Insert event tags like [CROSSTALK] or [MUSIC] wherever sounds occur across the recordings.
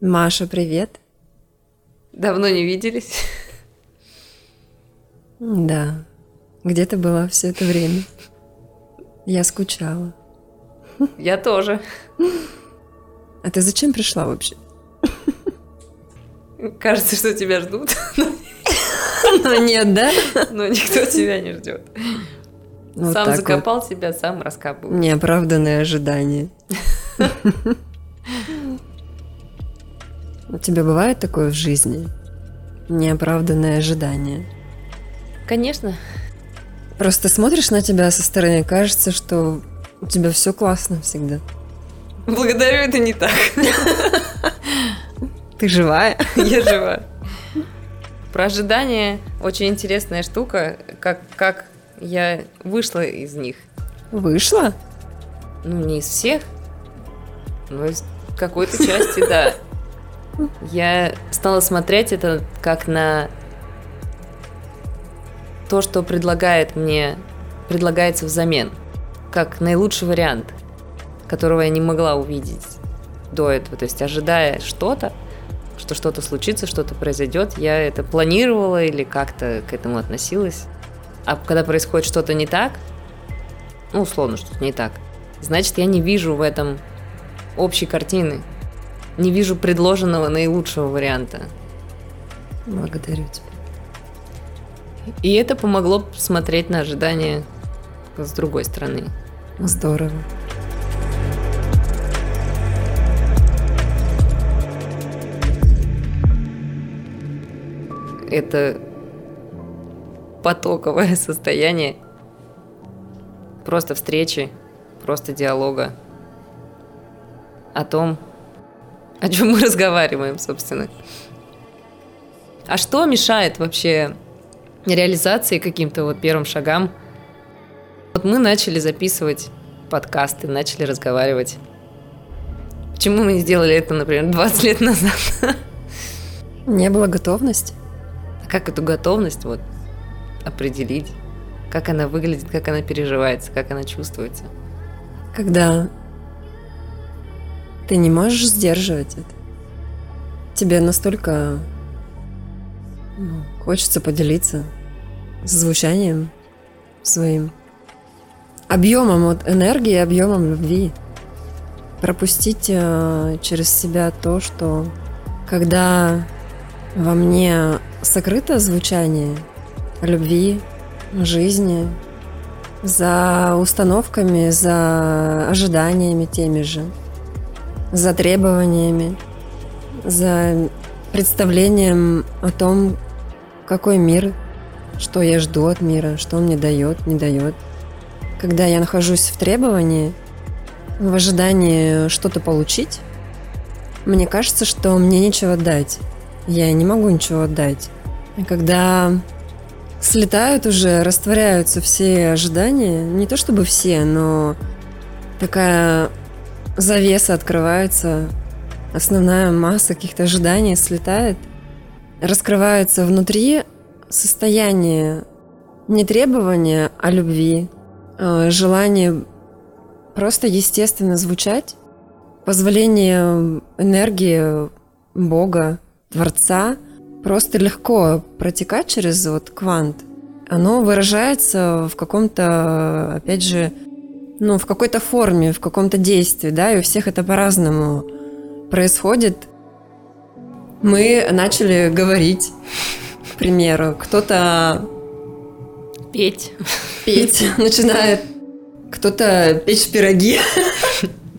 Маша, привет. Давно не виделись. Да. Где ты была все это время? Я скучала. Я тоже. А ты зачем пришла вообще? Кажется, что тебя ждут. Но нет, да? Но никто тебя не ждет. Вот сам закопал себя, сам раскапывал. Неоправданные ожидания. У тебя бывает такое в жизни? Неоправданные ожидания. Конечно. Просто смотришь на тебя со стороны, кажется, что у тебя все классно всегда. Благодарю, это не так. Ты живая? Я жива. Про ожидания очень интересная штука, как, как я вышла из них. Вышла? Ну, не из всех, но из какой-то части, да. Я стала смотреть это как на то, что предлагает мне, предлагается взамен, как наилучший вариант, которого я не могла увидеть до этого. То есть, ожидая что-то, что что-то случится, что-то произойдет, я это планировала или как-то к этому относилась. А когда происходит что-то не так, ну, условно, что-то не так, значит, я не вижу в этом общей картины, не вижу предложенного наилучшего варианта. Благодарю тебя. И это помогло смотреть на ожидания с другой стороны. Здорово. Это потоковое [LAUGHS] состояние просто встречи, просто диалога о том, о чем мы разговариваем, собственно. А что мешает вообще реализации каким-то вот первым шагам? Вот мы начали записывать подкасты, начали разговаривать. Почему мы не сделали это, например, 20 лет назад? Не было готовности. А как эту готовность вот определить? Как она выглядит, как она переживается, как она чувствуется? Когда ты не можешь сдерживать это. Тебе настолько ну, хочется поделиться звучанием своим, объемом от энергии, объемом любви. Пропустить э, через себя то, что когда во мне сокрыто звучание любви, жизни, за установками, за ожиданиями теми же, за требованиями, за представлением о том, какой мир, что я жду от мира, что он мне дает, не дает. Когда я нахожусь в требовании, в ожидании что-то получить, мне кажется, что мне нечего дать. Я не могу ничего отдать. И когда слетают уже, растворяются все ожидания, не то чтобы все, но такая завеса открывается, основная масса каких-то ожиданий слетает, раскрывается внутри состояние не требования, а любви, э, желание просто естественно звучать, позволение энергии Бога, Творца просто легко протекать через вот квант. Оно выражается в каком-то, опять же, ну, в какой-то форме, в каком-то действии, да, и у всех это по-разному происходит. Мы начали говорить, к примеру, кто-то Петь. петь [LAUGHS] начинает, кто-то печь пироги,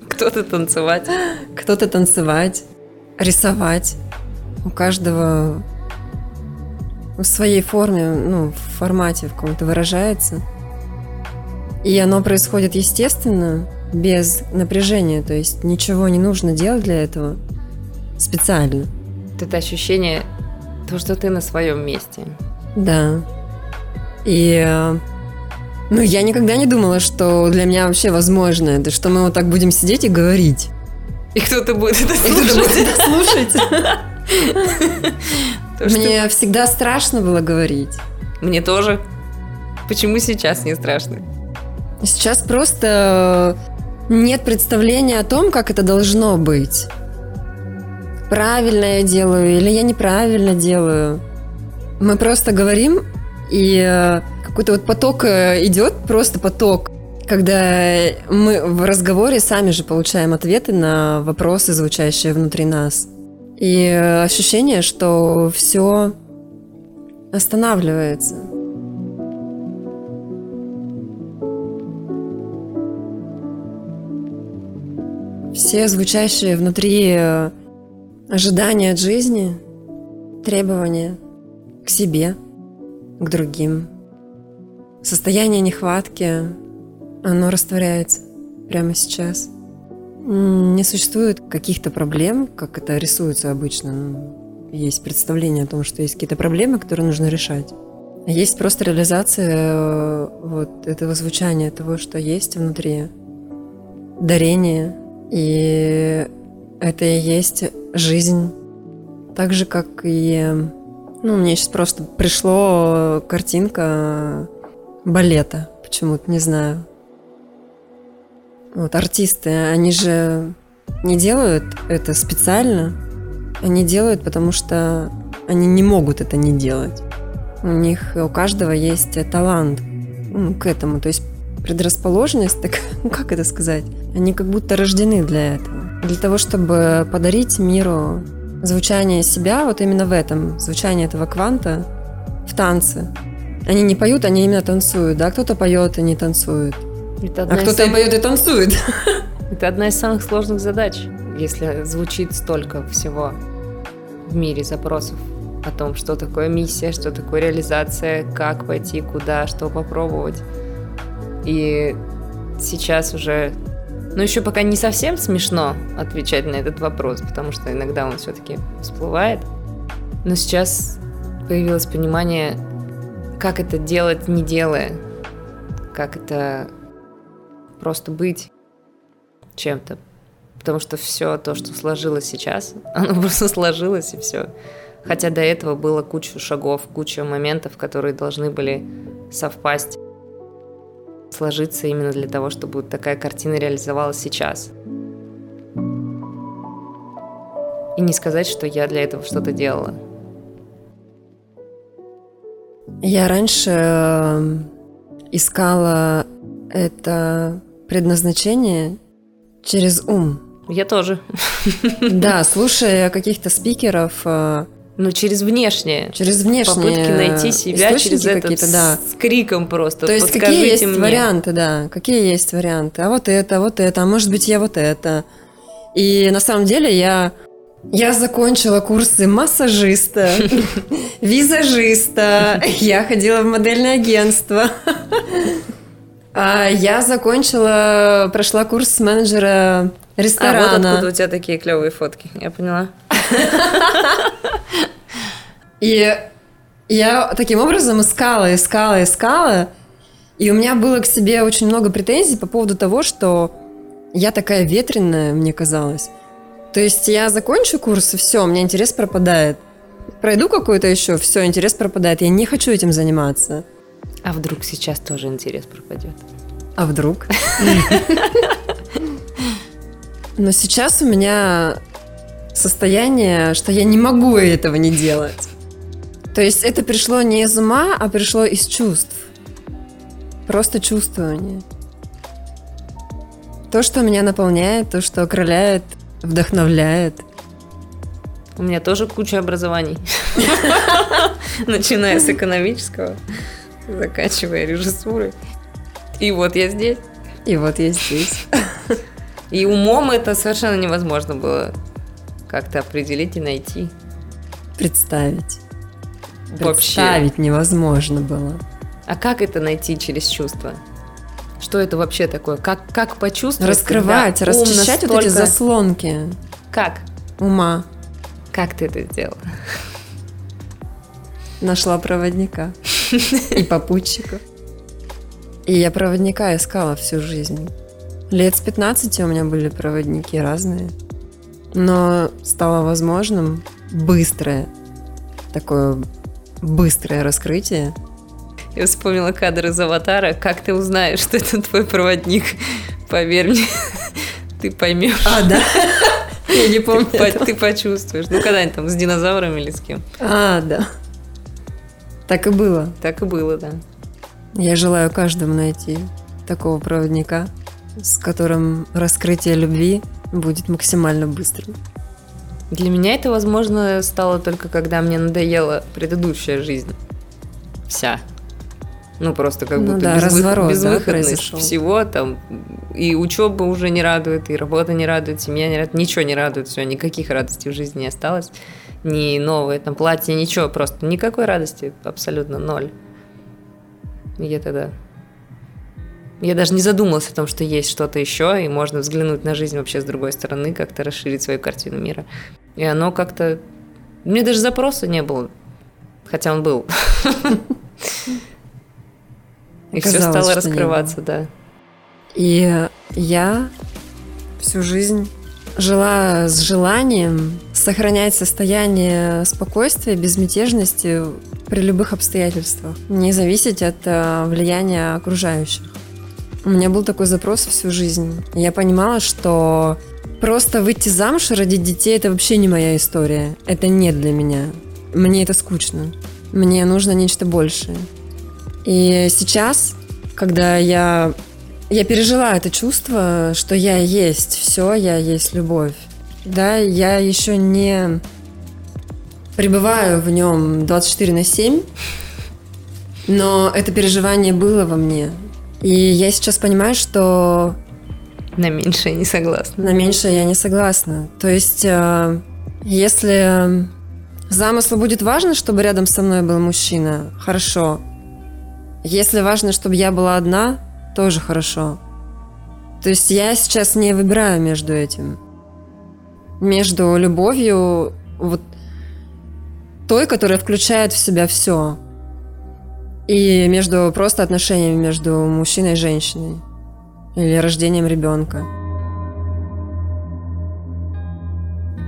Кто-то танцевать. кто-то танцевать, рисовать. У каждого в своей форме, ну, в формате в каком-то выражается. И оно происходит естественно, без напряжения, то есть ничего не нужно делать для этого специально. Это ощущение, то, что ты на своем месте. Да. И э, ну, я никогда не думала, что для меня вообще возможно это, что мы вот так будем сидеть и говорить. И кто-то будет это слушать. [LAUGHS] Мне всегда страшно было говорить. Мне тоже. Почему сейчас не страшно? Сейчас просто нет представления о том, как это должно быть. правильно я делаю или я неправильно делаю. Мы просто говорим, и э, какой-то вот поток э, идет, просто поток, когда мы в разговоре сами же получаем ответы на вопросы, звучащие внутри нас. И э, ощущение, что все останавливается. Все звучащие внутри ожидания от жизни, требования к себе, к другим. Состояние нехватки, оно растворяется прямо сейчас. Не существует каких-то проблем, как это рисуется обычно. Ну, есть представление о том, что есть какие-то проблемы, которые нужно решать. Есть просто реализация э, вот этого звучания, того, что есть внутри, дарение. И это и есть жизнь. Так же, как и... Ну, мне сейчас просто пришло картинка балета почему-то, не знаю. Вот артисты, они же не делают это специально. Они делают, потому что они не могут это не делать. У них, у каждого есть талант ну, к этому. То есть предрасположенность, так, [LAUGHS] ну как это сказать? Они как будто рождены для этого. Для того, чтобы подарить миру звучание себя, вот именно в этом, звучание этого кванта в танце. Они не поют, они именно танцуют, да? Кто-то поет и не танцует. Это а кто-то самых... поет и танцует. [LAUGHS] Это одна из самых сложных задач, если звучит столько всего в мире запросов о том, что такое миссия, что такое реализация, как пойти, куда, что попробовать. И сейчас уже но еще пока не совсем смешно отвечать на этот вопрос, потому что иногда он все-таки всплывает. Но сейчас появилось понимание, как это делать, не делая. Как это просто быть чем-то. Потому что все то, что сложилось сейчас, [LAUGHS] оно просто сложилось и все. Хотя до этого было куча шагов, куча моментов, которые должны были совпасть сложиться именно для того, чтобы такая картина реализовалась сейчас. И не сказать, что я для этого что-то делала. Я раньше э, искала это предназначение через ум. Я тоже. Да, слушая каких-то спикеров, э, ну, через внешнее. Через внешнее. Попытки найти себя через это да. с криком просто. То есть какие есть мне. варианты, да, какие есть варианты. А вот это, вот это, а может быть я вот это. И на самом деле я я закончила курсы массажиста, [LAUGHS] визажиста, я ходила в модельное агентство. А я закончила, прошла курс менеджера ресторана. А вот откуда у тебя такие клевые фотки, я поняла. [LAUGHS] И я таким образом искала, искала, искала. И у меня было к себе очень много претензий по поводу того, что я такая ветреная, мне казалось. То есть я закончу курс, и все, у меня интерес пропадает. Пройду какой-то еще, все, интерес пропадает. Я не хочу этим заниматься. А вдруг сейчас тоже интерес пропадет? А вдруг? Но сейчас у меня состояние, что я не могу этого не делать. То есть это пришло не из ума, а пришло из чувств. Просто чувствование. То, что меня наполняет, то, что окрыляет, вдохновляет. У меня тоже куча образований. [LAUGHS] Начиная с экономического, заканчивая режиссурой. И вот я здесь. И вот я здесь. [LAUGHS] И умом это совершенно невозможно было как-то определить и найти. Представить. Представить вообще. невозможно было. А как это найти через чувства? Что это вообще такое? Как, как почувствовать? Раскрывать, расчищать настолько... вот эти заслонки. Как? Ума. Как ты это сделала? Нашла проводника и попутчика. И я проводника искала всю жизнь. Лет с 15 у меня были проводники разные. Но стало возможным быстрое такое быстрое раскрытие. Я вспомнила кадр из «Аватара». Как ты узнаешь, что это твой проводник? Поверь мне, ты поймешь. А, да? Я не помню. Ты, ты почувствуешь. Ну, когда-нибудь там с динозаврами или с кем. А, да. Так и было. Так и было, да. Я желаю каждому найти такого проводника, с которым раскрытие любви будет максимально быстрым. Для меня это, возможно, стало только когда мне надоела предыдущая жизнь. Вся. Ну, просто как Ну будто да, безвых- разворот, да, безвыходность произошел. всего там. И учеба уже не радует, и работа не радует, семья не радует, ничего не радует, все, никаких радостей в жизни не осталось. Ни новое там платье, ничего, просто никакой радости, абсолютно ноль. И я тогда... Я даже не задумалась о том, что есть что-то еще, и можно взглянуть на жизнь вообще с другой стороны, как-то расширить свою картину мира. И оно как-то... У меня даже запроса не было, хотя он был. [LAUGHS] И все стало раскрываться, да. И я всю жизнь жила с желанием сохранять состояние спокойствия, безмятежности при любых обстоятельствах, не зависеть от э, влияния окружающих. У меня был такой запрос всю жизнь. Я понимала, что просто выйти замуж и родить детей это вообще не моя история. Это не для меня. Мне это скучно. Мне нужно нечто большее. И сейчас, когда я я пережила это чувство, что я есть все, я есть любовь. Да, я еще не пребываю в нем 24 на 7, но это переживание было во мне. И я сейчас понимаю, что На меньшее не согласна. на меньшее я не согласна. То есть, э, если замыслу будет важно, чтобы рядом со мной был мужчина, хорошо. Если важно, чтобы я была одна, тоже хорошо. То есть я сейчас не выбираю между этим. Между любовью вот той, которая включает в себя все. И между просто отношениями между мужчиной и женщиной. Или рождением ребенка.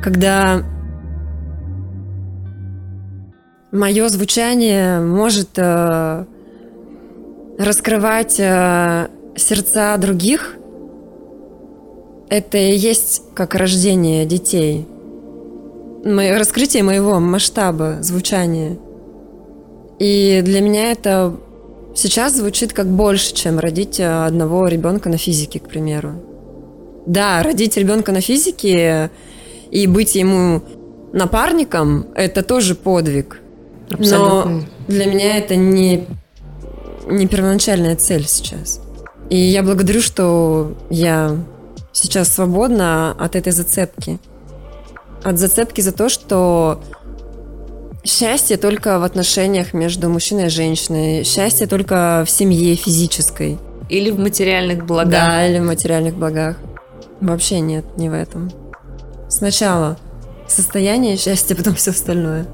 Когда мое звучание может э, раскрывать э, сердца других, это и есть как рождение детей. Мое раскрытие моего масштаба звучания. И для меня это сейчас звучит как больше, чем родить э, одного ребенка на физике, к примеру. Да, родить ребенка на физике и быть ему напарником – это тоже подвиг. Абсолютно. Но для меня это не, не первоначальная цель сейчас. И я благодарю, что я сейчас свободна от этой зацепки. От зацепки за то, что счастье только в отношениях между мужчиной и женщиной, счастье только в семье физической. Или в материальных благах. Да, или в материальных благах. Вообще нет, не в этом. Сначала состояние счастья, потом все остальное.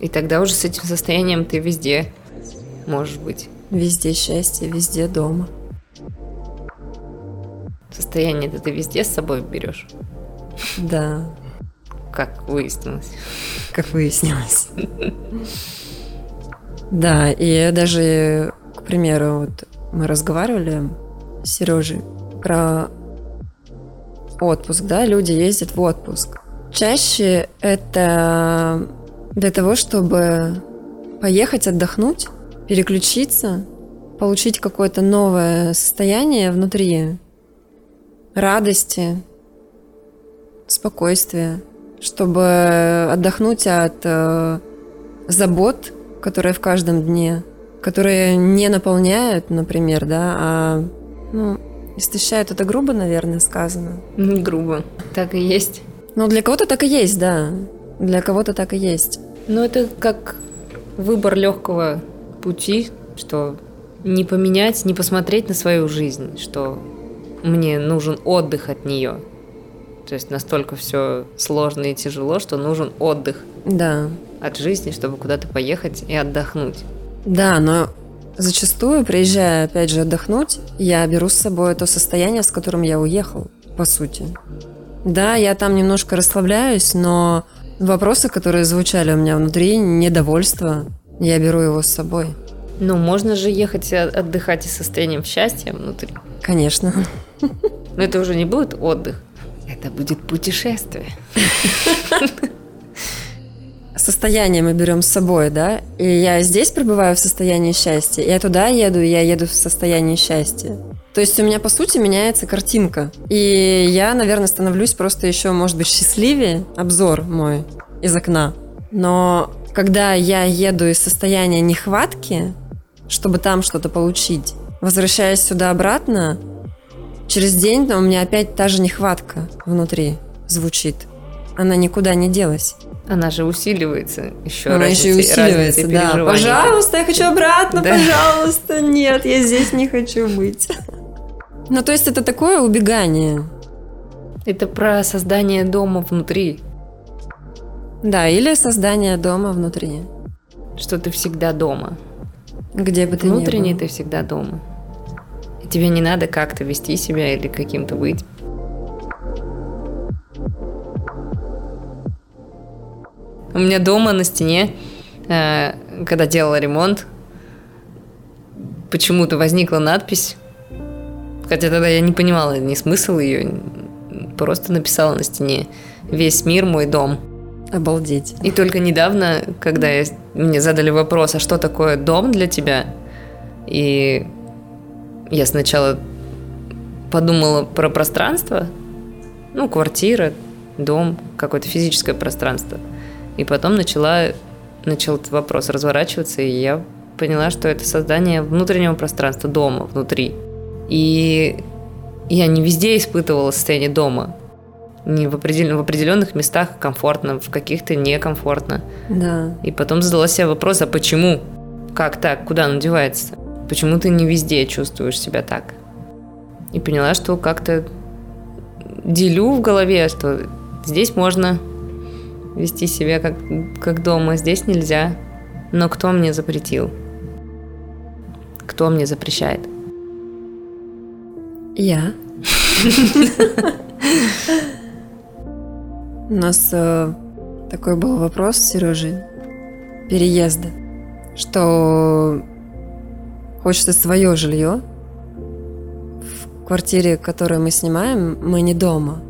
И тогда уже с этим состоянием ты везде можешь быть. Везде счастье, везде дома. Состояние это ты везде с собой берешь, Да, как выяснилось. как выяснилось. Да, и даже, к примеру, вот мы разговаривали с Сережей про отпуск, да, люди ездят в отпуск. Чаще это для того, чтобы поехать отдохнуть, переключиться, получить какое-то новое состояние внутри, радости, спокойствия, чтобы отдохнуть от э, забот, которые в каждом дне, которые не наполняют, например, да, а ну, истощают. Это грубо, наверное, сказано. Ну, грубо. Так и есть. Но для кого-то так и есть, да. Для кого-то так и есть. Но это как выбор легкого пути, что не поменять, не посмотреть на свою жизнь, что мне нужен отдых от нее. То есть настолько все сложно и тяжело, что нужен отдых Да. от жизни, чтобы куда-то поехать и отдохнуть. Да, но зачастую, приезжая, опять же, отдохнуть, я беру с собой то состояние, с которым я уехал, по сути. Да, я там немножко расслабляюсь, но вопросы, которые звучали у меня внутри, недовольство, я беру его с собой. Ну, можно же ехать отдыхать и состоянием счастья внутри. Конечно. Но это уже не будет отдых. Это будет путешествие. Состояние мы берем с собой, да? И я здесь пребываю в состоянии счастья, я туда еду, и я еду в состоянии счастья. То есть у меня, по сути, меняется картинка. И я, наверное, становлюсь просто еще, может быть, счастливее. Обзор мой из окна. Но когда я еду из состояния нехватки, чтобы там что-то получить, возвращаясь сюда обратно, через день у меня опять та же нехватка внутри звучит. Она никуда не делась. Она же усиливается еще Она еще и усиливается, да. Пожалуйста, я хочу обратно, да. пожалуйста. Нет, я здесь не хочу быть. Ну, то есть это такое убегание. Это про создание дома внутри. Да, или создание дома внутри. Что ты всегда дома. Где бы ты ни был. ты всегда дома. Тебе не надо как-то вести себя или каким-то быть. У меня дома на стене, э, когда делала ремонт, почему-то возникла надпись Хотя тогда я не понимала ни смысл ее, просто написала на стене «Весь мир мой дом». Обалдеть. И только недавно, когда я, мне задали вопрос, а что такое дом для тебя? И я сначала подумала про пространство, ну, квартира, дом, какое-то физическое пространство. И потом начала, начал этот вопрос разворачиваться, и я поняла, что это создание внутреннего пространства, дома, внутри. И я не везде испытывала состояние дома. Не в, определен... в определенных местах комфортно, в каких-то некомфортно. Да. И потом задала себе вопрос, а почему? Как так? Куда оно девается? Почему ты не везде чувствуешь себя так? И поняла, что как-то делю в голове, что здесь можно вести себя как, как дома, здесь нельзя. Но кто мне запретил? Кто мне запрещает? Я. [LAUGHS] У нас э, такой был вопрос с Сережей переезда, что хочется свое жилье. В квартире, которую мы снимаем, мы не дома.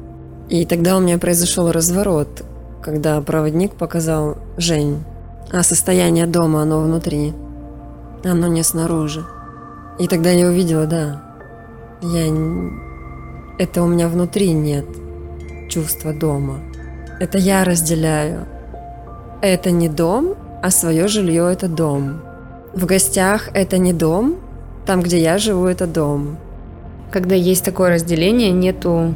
И тогда у меня произошел разворот, когда проводник показал Жень, а состояние дома, оно внутри, оно не снаружи. И тогда я увидела, да, я... Это у меня внутри нет чувства дома. Это я разделяю. Это не дом, а свое жилье – это дом. В гостях это не дом, там, где я живу, это дом. Когда есть такое разделение, нету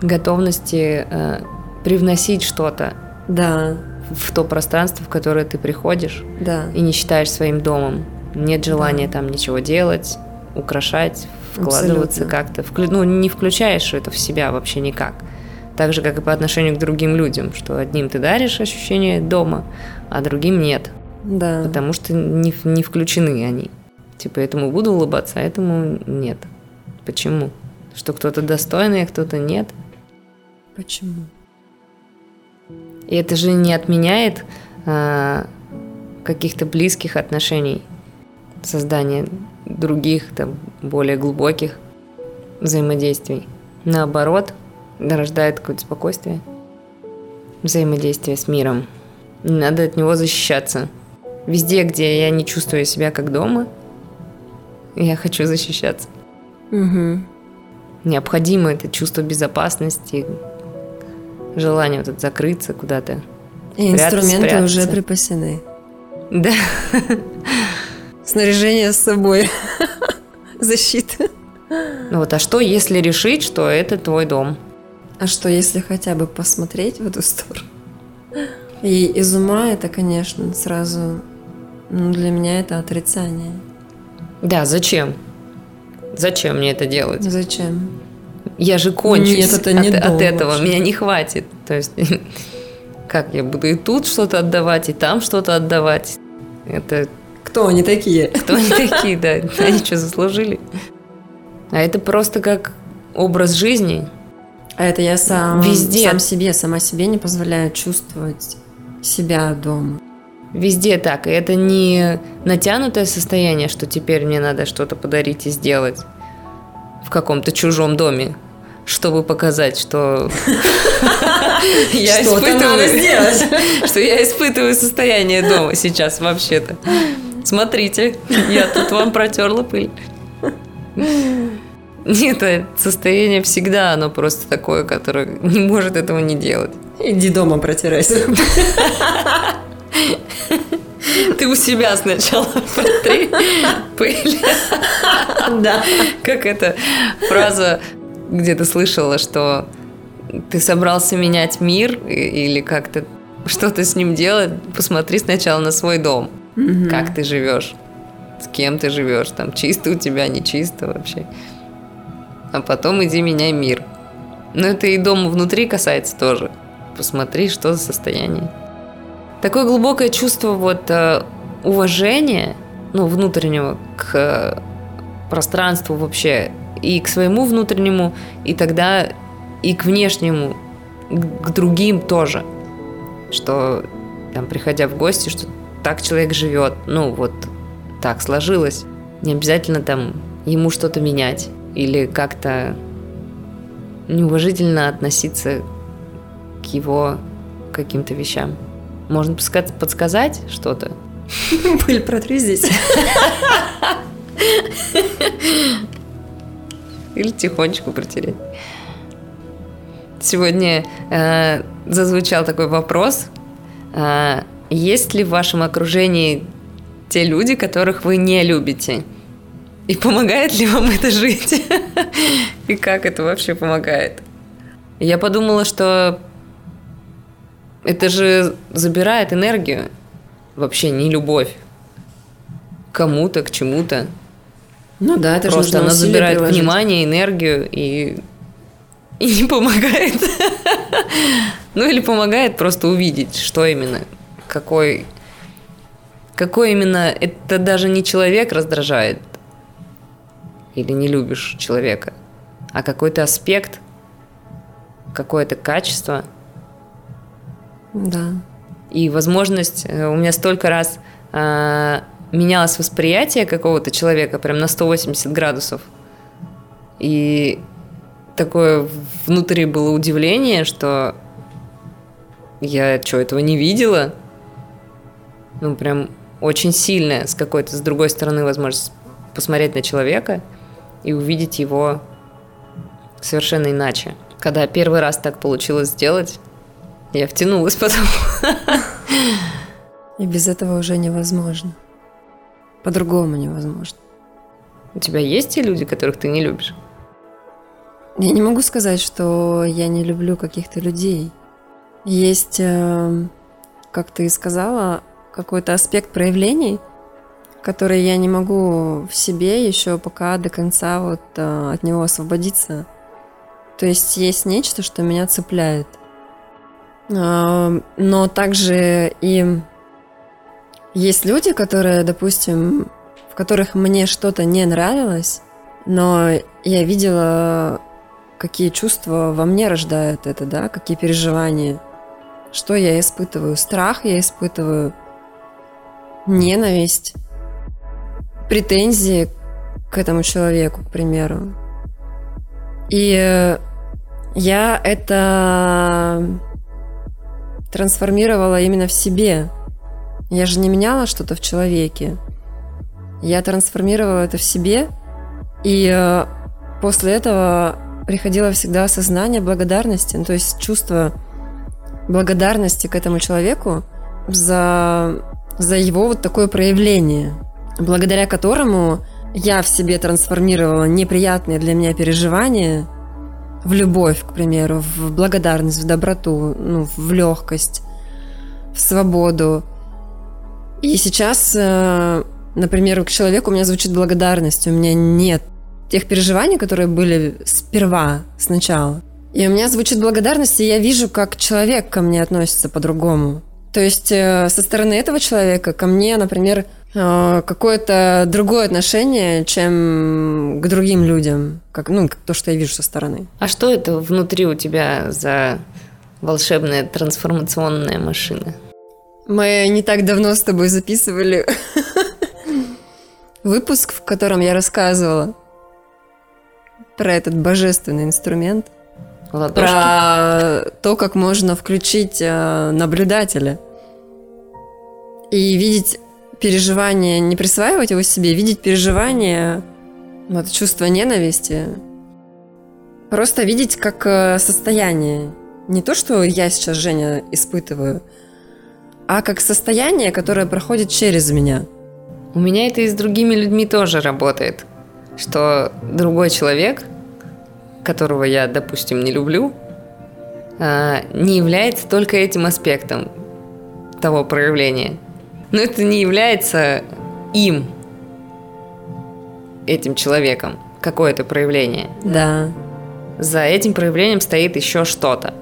готовности э, привносить что-то да. в то пространство, в которое ты приходишь да. и не считаешь своим домом. Нет желания да. там ничего делать, украшать, вкладываться как-то. Вклю... Ну, не включаешь это в себя вообще никак. Так же, как и по отношению к другим людям, что одним ты даришь ощущение дома, а другим нет. Да. Потому что не, не включены они. Типа, этому буду улыбаться, а этому нет. Почему? Что кто-то достойный, а кто-то нет. Почему? И это же не отменяет а, каких-то близких отношений, создания других, там, более глубоких взаимодействий. Наоборот, рождает какое-то спокойствие, взаимодействие с миром. Надо от него защищаться. Везде, где я не чувствую себя как дома, я хочу защищаться. Угу. Необходимо это чувство безопасности, желание вот это закрыться куда-то. И инструменты спрятаться. уже припасены. Да. снаряжение с собой. [LAUGHS] Защита. Ну вот, а что, если решить, что это твой дом? А что, если хотя бы посмотреть в эту сторону? И из ума это, конечно, сразу... Ну, для меня это отрицание. Да, зачем? Зачем мне это делать? Зачем? Я же кончусь Нет, это не от, от этого. Меня не хватит. То есть, [LAUGHS] как я буду и тут что-то отдавать, и там что-то отдавать? Это кто они такие? [LAUGHS] Кто они такие, да. [LAUGHS] Они что, заслужили? А это просто как образ жизни. А это я сам, Везде. сам себе, сама себе не позволяю чувствовать себя дома. Везде так. И это не натянутое состояние, что теперь мне надо что-то подарить и сделать в каком-то чужом доме. чтобы показать, что я испытываю, что я испытываю состояние дома сейчас вообще-то. Смотрите, я тут вам протерла пыль. Нет, это состояние всегда, оно просто такое, которое не может этого не делать. Иди дома протирайся. Ты у себя сначала [LAUGHS] протри пыль. Да. Как эта фраза где-то слышала, что ты собрался менять мир или как-то что-то с ним делать, посмотри сначала на свой дом. Как ты живешь, с кем ты живешь, там чисто у тебя, не чисто вообще. А потом иди меняй мир. Но это и дома внутри касается тоже. Посмотри, что за состояние. Такое глубокое чувство вот э, уважения, ну, внутреннего к э, пространству вообще, и к своему внутреннему, и тогда и к внешнему, к к другим тоже. Что, там, приходя в гости, что так человек живет, ну, вот так сложилось. Не обязательно там ему что-то менять или как-то неуважительно относиться к его каким-то вещам. Можно подска- подсказать что-то, [LAUGHS] Пыль протри здесь. [LAUGHS] Или тихонечку протереть. Сегодня э, зазвучал такой вопрос. Э, есть ли в вашем окружении те люди, которых вы не любите? И помогает ли вам [LAUGHS] это жить? И как это вообще помогает? Я подумала, что это же забирает энергию. Вообще не любовь. Кому-то, к чему-то. Ну да, это Просто она забирает приложить. внимание, энергию и, и не помогает. [LAUGHS] Ну или помогает просто увидеть, что именно, какой, какой именно, это даже не человек раздражает или не любишь человека, а какой-то аспект, какое-то качество Да. и возможность, э, у меня столько раз э, менялось восприятие какого-то человека прям на 180 градусов. И такое внутри было удивление, что я что, этого не видела? Ну, прям очень сильная с какой-то, с другой стороны, возможность посмотреть на человека и увидеть его совершенно иначе. Когда первый раз так получилось сделать, я втянулась потом. И без этого уже невозможно. По-другому невозможно. У тебя есть те люди, которых ты не любишь? Я не могу сказать, что я не люблю каких-то людей. Есть, э, как ты сказала, какой-то аспект проявлений, который я не могу в себе еще пока до конца вот э, от него освободиться. То есть есть нечто, что меня цепляет. Но также и есть люди, которые, допустим, в которых мне что-то не нравилось, но я видела, какие чувства во мне рождают это, да, какие переживания. Что я испытываю? Страх я испытываю, ненависть, претензии к этому человеку, к примеру. И я это трансформировала именно в себе. Я же не меняла что-то в человеке. Я трансформировала это в себе, и э, после этого приходило всегда осознание благодарности, ну, то есть чувство благодарности к этому человеку за, за его вот такое проявление, благодаря которому я в себе трансформировала неприятные для меня переживания в любовь, к примеру, в благодарность, в доброту, ну, в легкость, в свободу. И сейчас, э, например, к человеку у меня звучит благодарность, у меня нет тех переживаний, которые были сперва, сначала. И у меня звучит благодарность, и я вижу, как человек ко мне относится по-другому. То есть э, со стороны этого человека ко мне, например, какое-то другое отношение, чем к другим людям, как, ну, как то, что я вижу со стороны. А что это внутри у тебя за волшебная трансформационная машина? Мы не так давно с тобой записывали [LAUGHS] выпуск, в котором я рассказывала про этот божественный инструмент, Ладошки. про то, как можно включить э, наблюдателя и видеть переживание, не присваивать его себе, видеть переживание, вот чувство ненависти, просто видеть как э, состояние. Не то, что я сейчас, Женя, испытываю, а как состояние, которое проходит через меня. У меня это и с другими людьми тоже работает. Что другой человек, которого я, допустим, не люблю, а, не является только этим аспектом того проявления. Но это не является им, этим человеком, какое-то проявление. Да. За этим проявлением стоит еще что-то.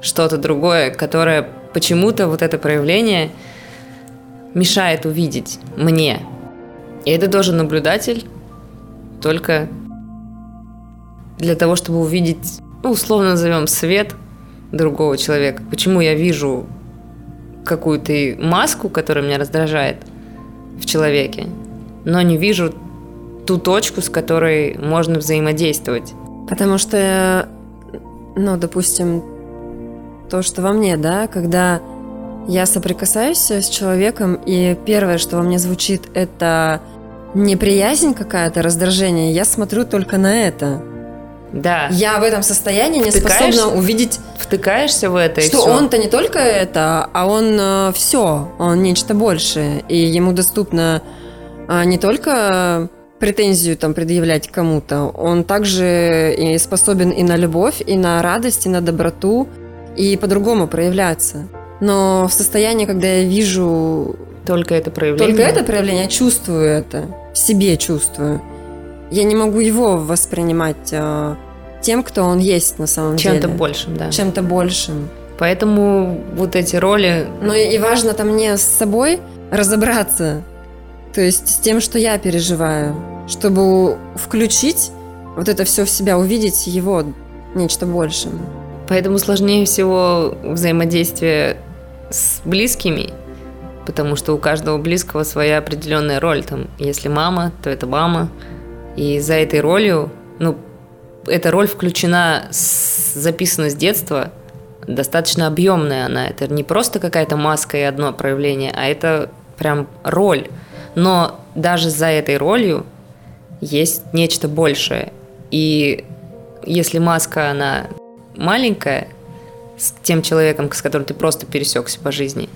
Что-то другое, которое почему-то вот это проявление мешает увидеть мне. И это тоже наблюдатель, только для того, чтобы увидеть, ну, условно назовем свет другого человека. Почему я вижу какую-то маску, которая меня раздражает в человеке, но не вижу ту точку, с которой можно взаимодействовать. Потому что, ну, допустим, то, что во мне, да, когда я соприкасаюсь с человеком, и первое, что во мне звучит, это неприязнь какая-то, раздражение, я смотрю только на это. Да. Я в этом состоянии не Втыкаешься? способна увидеть, Втыкаешься в это что он-то не только это, а он все, он нечто большее, и ему доступно а, не только претензию там предъявлять кому-то, он также и способен и на любовь, и на радость, и на доброту, и по-другому проявляться. Но в состоянии, когда я вижу Только это проявление. только это проявление, я чувствую это, в себе чувствую. Я не могу его воспринимать э, тем, кто он есть на самом чем-то деле. большим, да. Чем-то большим. Поэтому вот эти роли, Но и и важно-то мне с собой разобраться, то есть с тем, что я переживаю, чтобы включить вот это все в себя, увидеть его нечто большим. поэтому сложнее всего взаимодействие с близкими, потому что у каждого близкого своя определенная роль. Там, если мама, то это мама. И за этой ролью, ну, эта роль включена, с- записана с детства, достаточно объемная она. Это не просто какая-то маска и одно проявление, а это прям роль. Но даже за этой ролью есть нечто большее. И если маска, она маленькая, с тем человеком, с которым ты просто пересекся по жизни,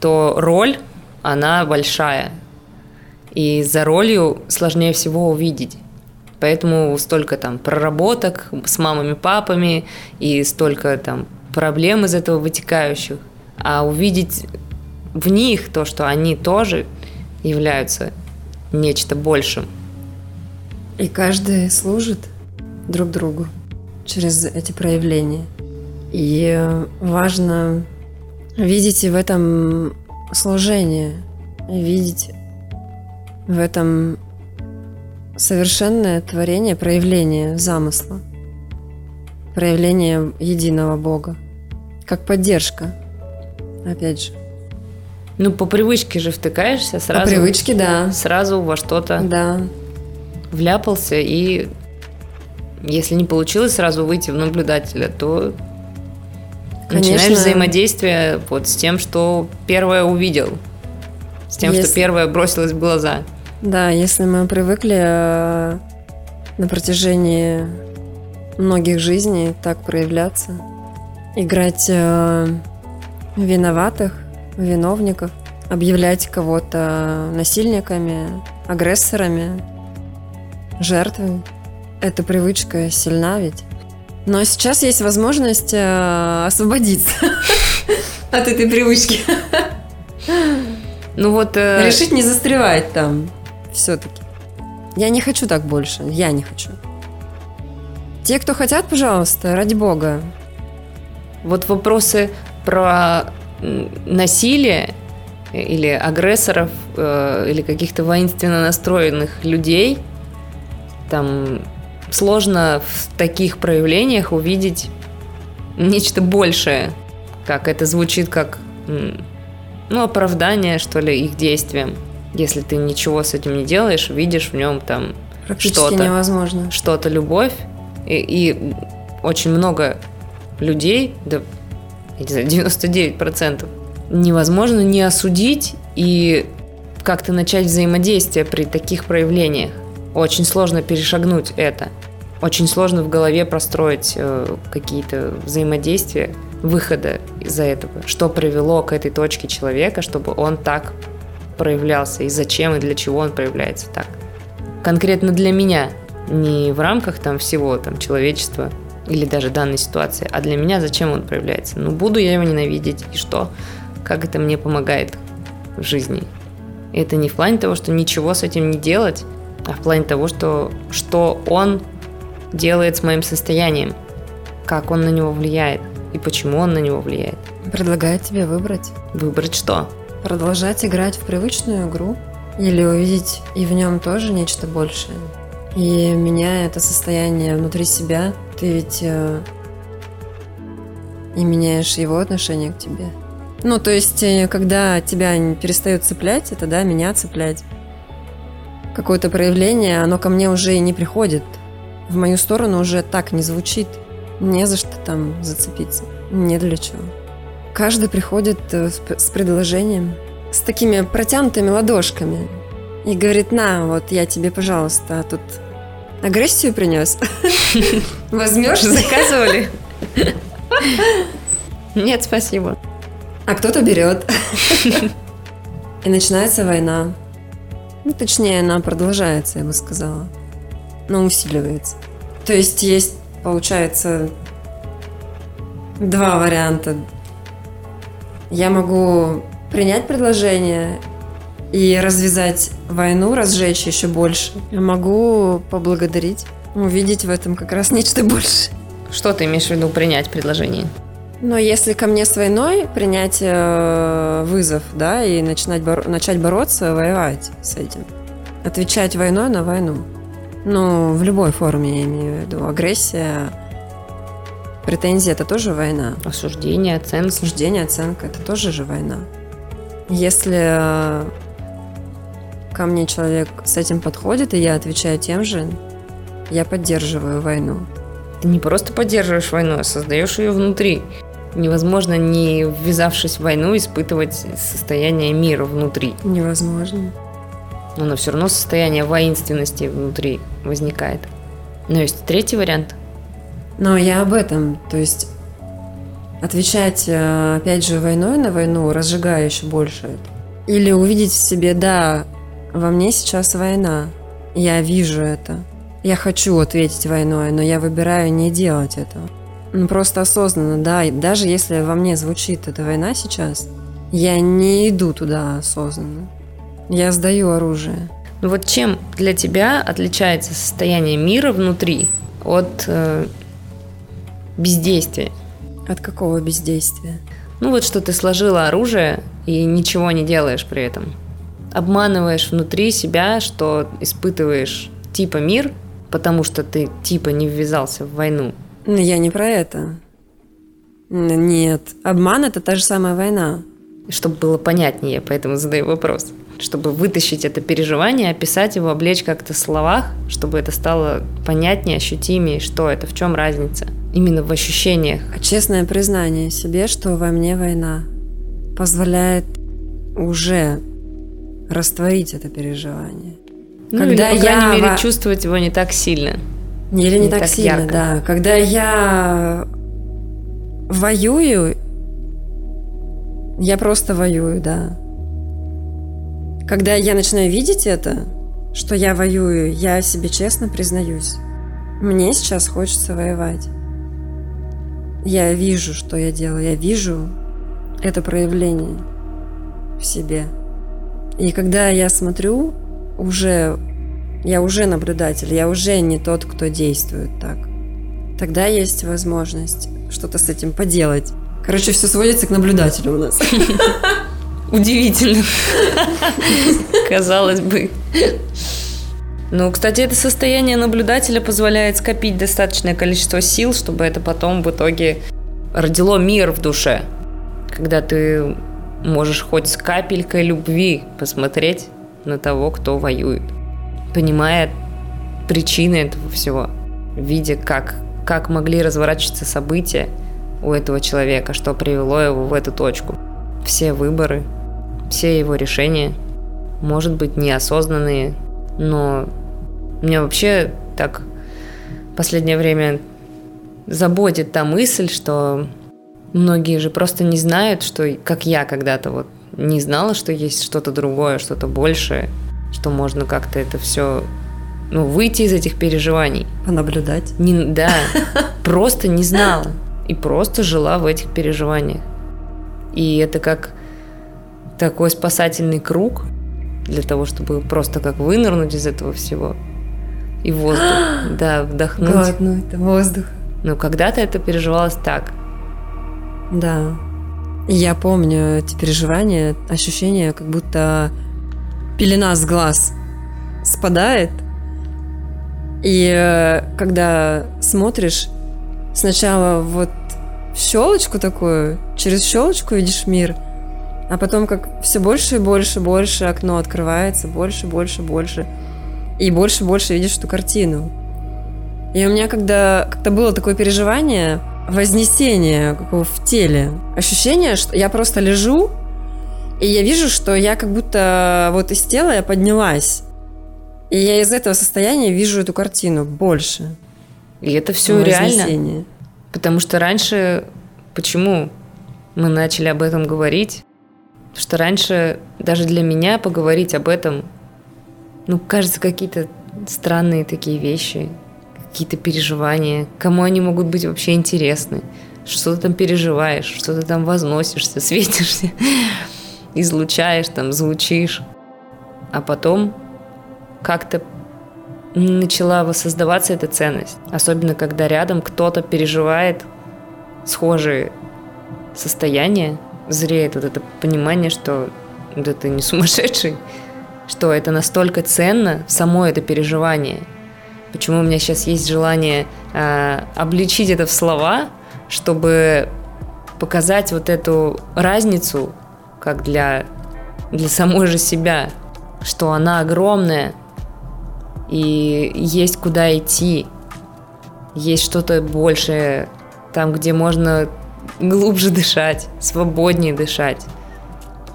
то роль, она большая. И за ролью сложнее всего увидеть. Поэтому столько там проработок с мамами, папами и столько там проблем из этого вытекающих. А увидеть в них то, что они тоже являются нечто большим. И каждый служит друг другу через эти проявления. И важно видеть в этом служение, видеть в этом совершенное творение, проявление замысла, проявление единого Бога, как поддержка, опять же. Ну, по привычке же втыкаешься сразу. По привычке, да. Сразу во что-то Да, вляпался, и если не получилось сразу выйти в наблюдателя, то начинаешь Конечно. взаимодействие вот с тем, что первое увидел, с тем, что Если- первое бросилось в глаза. Да, если мы привыкли э, на протяжении многих жизней так проявляться, играть э, виноватых, виновников, объявлять кого-то насильниками, агрессорами, жертвой. Эта привычка сильна ведь. Но сейчас есть возможность э, освободиться [LAUGHS] от этой привычки. Ну вот, э, Решить не застревать там все-таки. Я не хочу так больше. Я не хочу. Те, кто хотят, пожалуйста, ради бога. вот вопросы про насилие или агрессоров, э, или каких-то воинственно настроенных людей, там сложно в таких проявлениях увидеть нечто большее, как это звучит как ну, оправдание, что ли, их действиям. Если ты ничего с этим не делаешь, видишь в нем там что-то. невозможно. Что-то любовь. И, и очень много людей, да, я не знаю, 99% невозможно не осудить и как-то начать взаимодействие при таких проявлениях. Очень сложно перешагнуть это. Очень сложно в голове простроить э, какие-то взаимодействия, выхода из-за этого. Что привело к этой точке человека, чтобы он так проявлялся, и зачем, и для чего он проявляется так. Конкретно для меня, не в рамках там всего там человечества или даже данной ситуации, а для меня зачем он проявляется. Ну, буду я его ненавидеть, и что? Как это мне помогает в жизни? И это не в плане того, что ничего с этим не делать, а в плане того, что, что он делает с моим состоянием, как он на него влияет и почему он на него влияет. Предлагает тебе выбрать. Выбрать что? Продолжать играть в привычную игру или увидеть и в нем тоже нечто большее. И меняя это состояние внутри себя, ты ведь э, и меняешь его отношение к тебе. Ну, то есть, э, когда тебя не перестает цеплять, это, да, меня цеплять. Какое-то проявление, оно ко мне уже и не приходит. В мою сторону уже так не звучит. Не за что там зацепиться. Не для чего. Каждый приходит э, с предложением, с такими протянутыми ладошками. И говорит, на, вот я тебе, пожалуйста, а тут агрессию принес. [LAUGHS] Возьмешь? Заказывали? [LAUGHS] Нет, спасибо. А кто-то берет. [LAUGHS] И начинается война. Ну, точнее, она продолжается, я бы сказала. Но усиливается. То есть есть, получается, два варианта. Я могу принять предложение и развязать войну, разжечь еще больше. Я могу поблагодарить, увидеть в этом как раз нечто большее. Что ты имеешь в виду принять предложение? Но если ко мне с войной принять э, вызов, да, и начинать боро- начать бороться, воевать с этим. Отвечать войной на войну. Ну, в любой форме, я имею в виду. Агрессия, претензии – это тоже война. Осуждение, оценка. Осуждение, оценка – это тоже же война. Если э, ко мне человек с этим подходит, и я отвечаю тем же, я поддерживаю войну. Ты не просто поддерживаешь войну, а создаешь ее внутри. Невозможно, не ввязавшись в войну, испытывать состояние мира внутри. Невозможно. Но, но все равно состояние воинственности внутри возникает. Но есть третий вариант. Но я об этом. То есть отвечать, э, опять же, войной на войну, разжигая еще больше. Или увидеть в себе, да, во мне сейчас война. Я вижу это. Я хочу ответить войной, но я выбираю не делать этого. Ну, просто осознанно, да. И даже если во мне звучит эта война сейчас, я не иду туда осознанно. Я сдаю оружие. Ну вот чем для тебя отличается состояние мира внутри от э, бездействия? От какого бездействия? Ну вот что ты сложила оружие и ничего не делаешь при этом. Обманываешь внутри себя, что испытываешь типа мир, потому что ты типа не ввязался в войну. Но я не про это. Нет. Обман – это та же самая война. Чтобы было понятнее, поэтому задаю вопрос. Чтобы вытащить это переживание, описать его, облечь как-то в словах, чтобы это стало понятнее, ощутимее, что это, в чем разница. Именно в ощущениях. А честное признание себе, что во мне война, позволяет уже растворить это переживание. Ну, Когда или, по крайней я мере, во- чувствовать его не так сильно. Или не, Не так, так сильно, ярко. да. Когда я воюю, я просто воюю, да. Когда я начинаю видеть это, что я воюю, я себе честно признаюсь. Мне сейчас хочется воевать. Я вижу, что я делаю. Я вижу это проявление в себе. И когда я смотрю, уже я уже наблюдатель, я уже не тот, кто действует так. Тогда есть возможность что-то с этим поделать. Короче, все сводится к наблюдателю у нас. [LAUGHS] Удивительно. [LAUGHS] Казалось бы. Ну, кстати, это состояние наблюдателя позволяет скопить достаточное количество сил, чтобы это потом в итоге родило мир в душе. Когда ты можешь хоть с капелькой любви посмотреть на того, кто воюет. Понимая причины этого всего, видя, как, как могли разворачиваться события у этого человека, что привело его в эту точку. Все выборы, все его решения, может быть, неосознанные, но меня вообще так в последнее время заботит та мысль, что многие же просто не знают, что, как я когда-то вот не знала, что есть что-то другое, что-то большее, что можно как-то это все, ну, выйти из этих переживаний. Понаблюдать. Не, да, просто не знала. И просто жила в этих переживаниях. И это как такой спасательный круг для того, чтобы просто как вынырнуть из этого всего. И воздух, [GASPS] да, вдохнуть. Глотнуть воздух. Но когда-то это переживалось так. Да. Я помню эти переживания, ощущение, как будто пелена с глаз спадает. И э, когда смотришь, сначала вот щелочку такую, через щелочку видишь мир, а потом как все больше и больше, больше окно открывается, больше, больше, больше. И больше, больше видишь эту картину. И у меня когда как-то было такое переживание, вознесение какого в теле. Ощущение, что я просто лежу, и я вижу, что я как будто вот из тела я поднялась. И я из этого состояния вижу эту картину больше. И это все реально. Потому что раньше, почему мы начали об этом говорить? Потому что раньше даже для меня поговорить об этом, ну, кажется, какие-то странные такие вещи какие-то переживания, кому они могут быть вообще интересны, что ты там переживаешь, что ты там возносишься, [LAUGHS] светишься, излучаешь, там, звучишь. А потом как-то начала воссоздаваться эта ценность. Особенно, когда рядом кто-то переживает схожие состояния, зреет вот это понимание, что да ты не сумасшедший, что это настолько ценно, само это переживание – почему у меня сейчас есть желание э, обличить это в слова, чтобы показать вот эту разницу, как для, для самой же себя, что она огромная, и есть куда идти, есть что-то большее, там, где можно глубже дышать, свободнее дышать,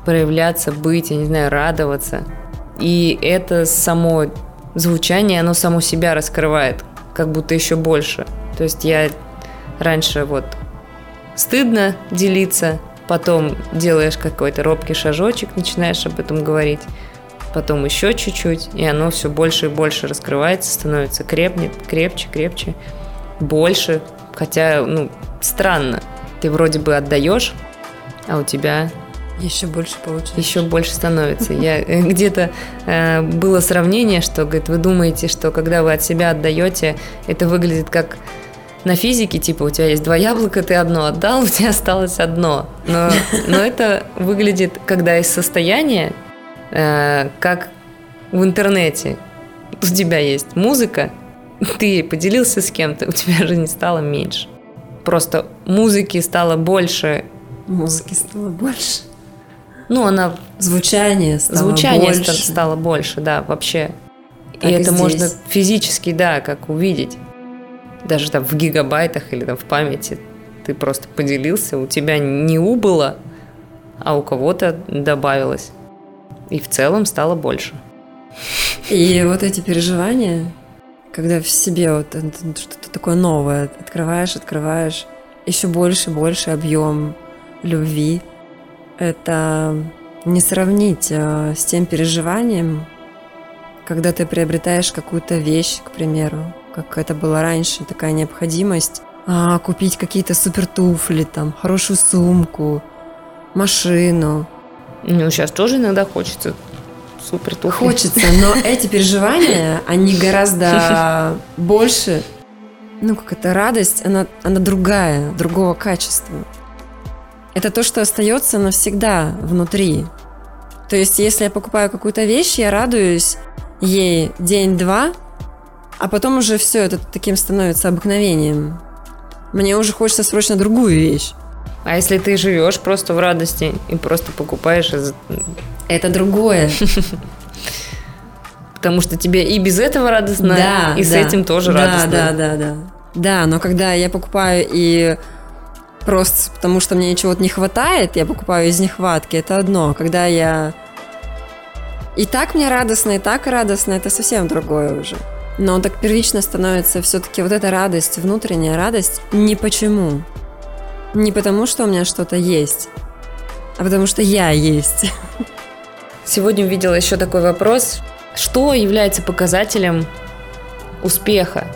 проявляться, быть, я не знаю, радоваться. И это само звучание, оно само себя раскрывает, как будто еще больше. То есть я раньше вот стыдно делиться, потом делаешь какой-то робкий шажочек, начинаешь об этом говорить, потом еще чуть-чуть, и оно все больше и больше раскрывается, становится крепнет, крепче, крепче, больше. Хотя, ну, странно. Ты вроде бы отдаешь, а у тебя еще больше получается. Еще больше становится. Я э, где-то э, было сравнение, что, говорит, вы думаете, что когда вы от себя отдаете, это выглядит как на физике, типа, у тебя есть два яблока, ты одно отдал, [LAUGHS] у тебя осталось одно. Но, но это выглядит, когда из состояния, э, как в интернете. У тебя есть музыка, [LAUGHS] ты поделился с кем-то, у тебя же не стало меньше. Просто музыки стало больше. Музыки стало больше. Ну, она... Звучание стало Звучание больше. стало больше, да, вообще. Так и и это здесь. можно физически, да, как увидеть. Даже там в гигабайтах или там в памяти ты просто поделился, у тебя не убыло, а у кого-то добавилось. И в целом стало больше. И вот эти переживания, когда в себе вот что-то такое новое открываешь, открываешь, еще больше, больше объем любви, это не сравнить э, с тем переживанием, когда ты приобретаешь какую-то вещь, к примеру, как это было раньше, такая необходимость а, купить какие-то супер туфли, там, хорошую сумку, машину. Ну, сейчас тоже иногда хочется супер туфли. Хочется, но [LAUGHS] эти переживания, они гораздо [LAUGHS] больше, ну, как это радость, она, она другая, другого качества. Это то, что остается навсегда внутри. То есть, если я покупаю какую-то вещь, я радуюсь ей день-два, а потом уже все это таким становится обыкновением. Мне уже хочется срочно другую вещь. А если ты живешь просто в радости и просто покупаешь из... Это другое. [LAUGHS] Потому что тебе и без этого радостно, Да, и с да. этим тоже да, радостно. Да, да, да. Да, но когда я покупаю и просто потому что мне чего-то не хватает, я покупаю из нехватки, это одно. Когда я и так мне радостно, и так радостно, это совсем другое уже. Но так первично становится все-таки вот эта радость, внутренняя радость, не почему. Не потому, что у меня что-то есть, а потому что я есть. Сегодня увидела еще такой вопрос. Что является показателем успеха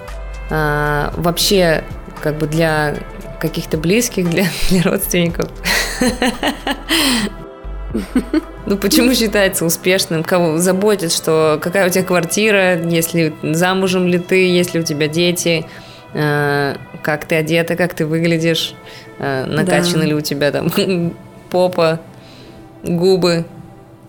а, вообще как бы для каких-то близких, для, [LAUGHS] для родственников? [LAUGHS] Ну, почему считается успешным? Кого заботит, что какая у тебя квартира, если замужем ли ты, если у тебя дети, как ты одета, как ты выглядишь, э, накачаны Да. ли у тебя там [LAUGHS] попа, губы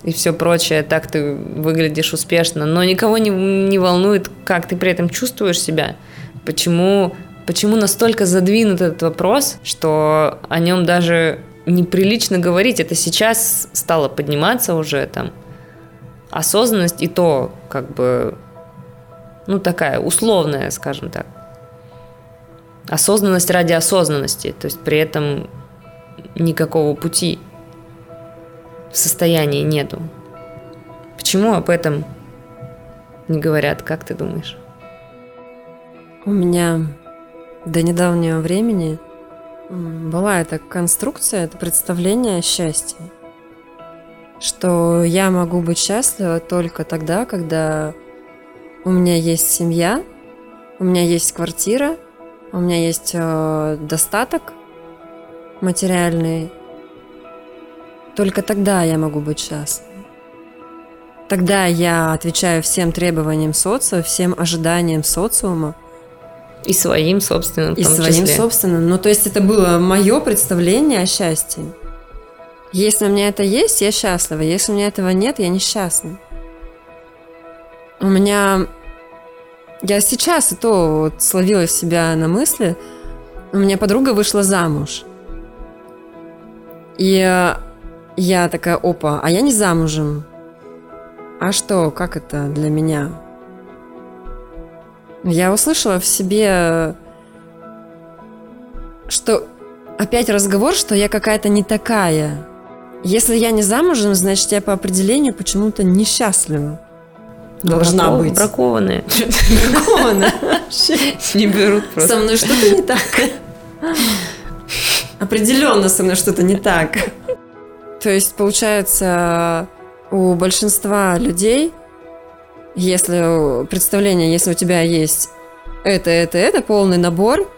и все прочее, так ты выглядишь успешно. Но никого не, не волнует, как ты при этом чувствуешь себя. Почему, почему настолько задвинут этот вопрос, что о нем даже неприлично говорить. Это сейчас стало подниматься уже там. Осознанность и то, как бы, ну, такая условная, скажем так. Осознанность ради осознанности. То есть при этом никакого пути в состоянии нету. Почему об этом не говорят, как ты думаешь? У меня до недавнего времени была эта конструкция, это представление о счастье. Что я могу быть счастлива только тогда, когда у меня есть семья, у меня есть квартира, у меня есть э, достаток материальный. Только тогда я могу быть счастлива. Тогда я отвечаю всем требованиям социума, всем ожиданиям социума И своим собственным и своим числе. собственным. Ну, то есть это было мое представление о счастье. Если у меня это есть, я счастлива. Если у меня этого нет, я несчастна. У меня... Я сейчас и то вот словила себя на мысли. У меня подруга вышла замуж. И э, я такая, опа, а я не замужем. А что, как это для меня? Я услышала в себе, что опять разговор, что я какая-то не такая. Если я не замужем, значит, я по определению почему-то несчастлива. Должна Браков- быть. Бракованные. Бракованная. [LAUGHS] [LAUGHS] Не берут просто. Со мной что-то не так. Определенно со мной что-то не так. То есть, получается, у большинства людей, если представление, если у тебя есть это, это, это, полный набор,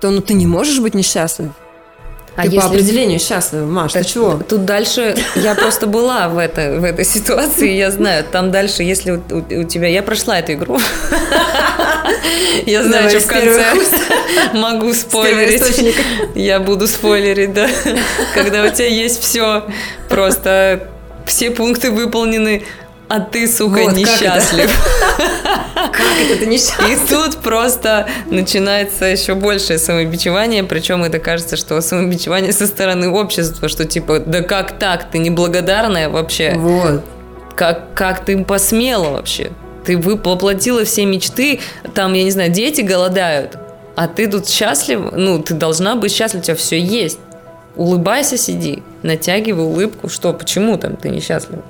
то ну, ты не можешь быть несчастлив. А ты по если- определению счастлив, Маш, ты чего? Тут дальше я просто была в, это, в этой ситуации, я знаю. Там дальше, если у, у- у тебя... Я прошла эту игру. Я знаю, что в конце [LAUGHS] могу спойлерить. Я буду спойлерить, да. Когда у тебя есть все, просто все пункты выполнены, а ты, сука, Вот несчастлив. [LAUGHS] Как это ты несчастлив? И тут просто начинается еще большее самобичевание, причем это кажется, что самобичевание со стороны общества, что типа, да как так, ты неблагодарная вообще, Вот. как, как ты посмела вообще, ты воплотила все мечты, там, я не знаю, дети голодают, а ты тут счастлива, ну, ты должна быть счастлива, у тебя все есть. Улыбайся, сиди, натягивай улыбку. Что, почему там ты несчастлива?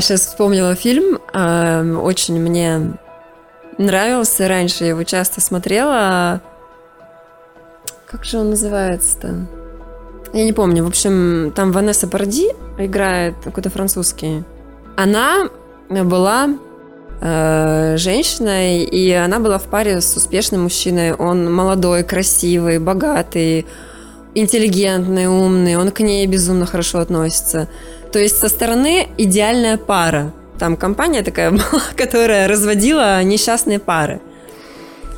Сейчас вспомнила фильм, а, очень мне нравился раньше, я его часто смотрела. Как же он называется-то? Я не помню. В общем, там Ванесса Парди играет какой-то французский. Она была э, женщиной, и она была в паре с успешным мужчиной. Он молодой, красивый, богатый, интеллигентный, умный. Он к ней безумно хорошо относится. То есть со стороны идеальная пара. Там компания такая [LAUGHS] была, которая разводила несчастные пары.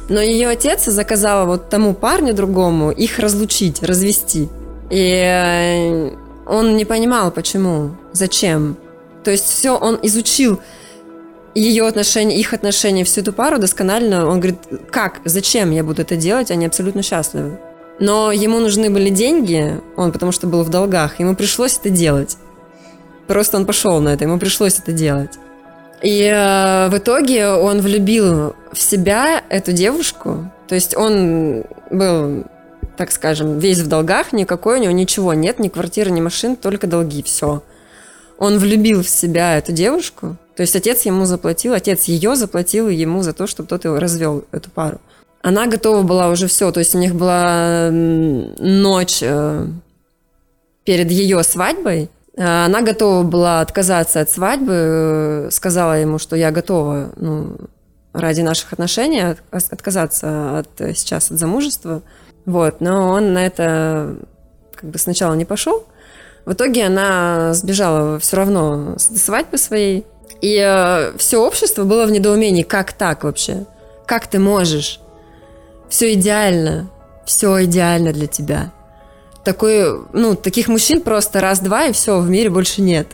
Но ее отец заказал вот тому парню другому их разлучить, развести. И э, он не понимал, почему, зачем. То есть все, он изучил ее отношения, их отношения, всю эту пару досконально. Он говорит, как, зачем я буду это делать, они абсолютно счастливы. Но ему нужны были деньги, он потому что был в долгах, ему пришлось это делать. Просто он пошел на это, ему пришлось это делать. И э, в итоге он влюбил в себя эту девушку. То есть он был, так скажем, весь в долгах, никакой у него ничего нет, ни квартиры, ни машин, только долги, все. Он влюбил в себя эту девушку. То есть отец ему заплатил, отец ее заплатил ему за то, чтобы тот его развел, эту пару. Она готова была уже все, то есть у них была ночь э, перед ее свадьбой, Э, она готова была отказаться от свадьбы, э, сказала ему, что я готова ну, ради наших отношений отказаться от, сейчас от замужества. Вот, но он на это как бы сначала не пошел. В итоге она сбежала все равно с свадьбы своей. И все общество было в недоумении, как так вообще? Как ты можешь? Все идеально, все идеально для тебя такой, ну, таких мужчин просто раз-два, и все, в мире больше нет.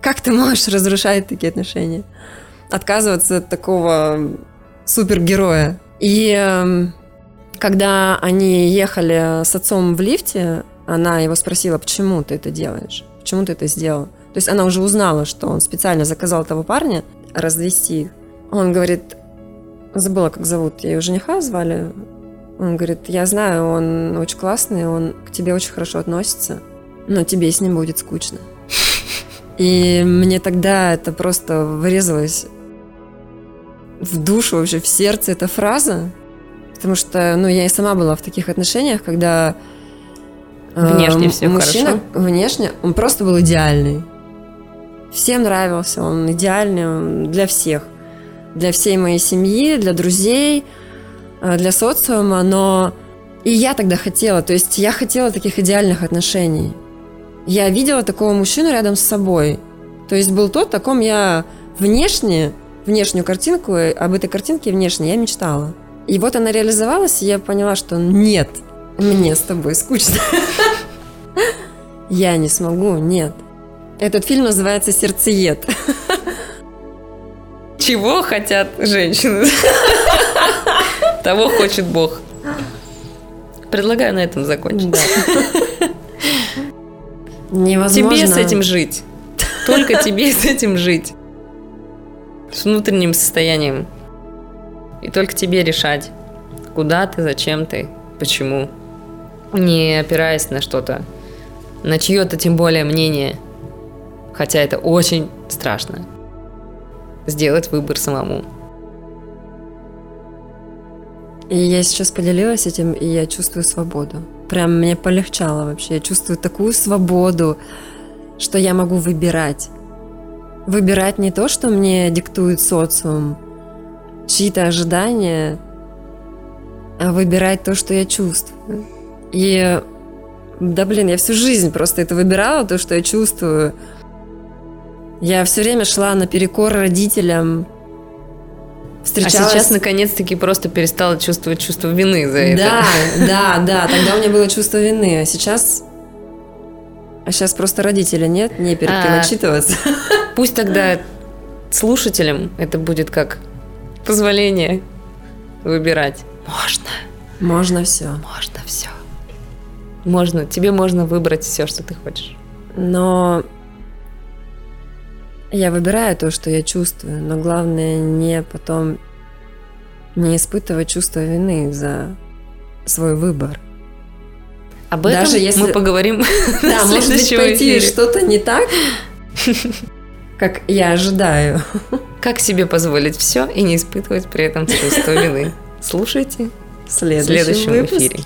Как ты можешь разрушать такие отношения? Отказываться от такого супергероя. И э, когда они ехали с отцом в лифте, она его спросила, почему ты это делаешь? Почему ты это сделал? То есть она уже узнала, что он специально заказал того парня развести. Он говорит, забыла, как зовут, ее жениха звали, он говорит, я знаю, он очень классный, он к тебе очень хорошо относится, но тебе с ним будет скучно. И мне тогда это просто вырезалось в душу, вообще в сердце эта фраза, потому что, ну, я и сама была в таких отношениях, когда э, внешне э, все мужчина хорошо. внешне, он просто был идеальный. Всем нравился, он идеальный для всех, для всей моей семьи, для друзей – Э, для социума, но и я тогда хотела, то есть я хотела таких идеальных отношений. Я видела такого мужчину рядом с собой. То есть был тот, о таком я внешне, внешнюю картинку, об этой картинке внешне я мечтала. И вот она реализовалась, и я поняла, что нет, мне с тобой скучно. [LAUGHS] Я не смогу, нет. Этот фильм называется «Сердцеед». [LAUGHS] Чего хотят женщины? [LAUGHS] Того хочет Бог. Предлагаю на этом закончить. Невозможно. Тебе с этим жить. Только тебе с этим жить. С внутренним состоянием. И только тебе решать, куда ты, зачем ты, почему. Не опираясь на что-то, на чье-то тем более мнение. Хотя это очень страшно. Сделать выбор самому. И я сейчас поделилась этим, и я чувствую свободу. Прям мне полегчало вообще. Я чувствую такую свободу, что я могу выбирать. Выбирать не то, что мне диктует социум, чьи-то ожидания, а выбирать то, что я чувствую. И да блин, я всю жизнь просто это выбирала, то, что я чувствую. Я все время шла наперекор родителям, встречалась... А сейчас, наконец-таки, просто перестала чувствовать чувство вины за это. Да, да, да. Тогда у меня было чувство вины, а сейчас... А сейчас просто родителя нет, не перед кем а, отчитываться. Пусть тогда слушателям это будет как позволение выбирать. Можно. Можно все. Можно все. Можно. Тебе можно выбрать все, что ты хочешь. Но я выбираю то, что я чувствую, но главное не потом не испытывать чувство вины за свой выбор. Об этом Даже если... мы поговорим. [LAUGHS] Да, может быть, пойти что-то не так, [LAUGHS] как я ожидаю. Как себе позволить все и не испытывать при этом чувство вины? [LAUGHS] Слушайте в следующем, следующем эфире.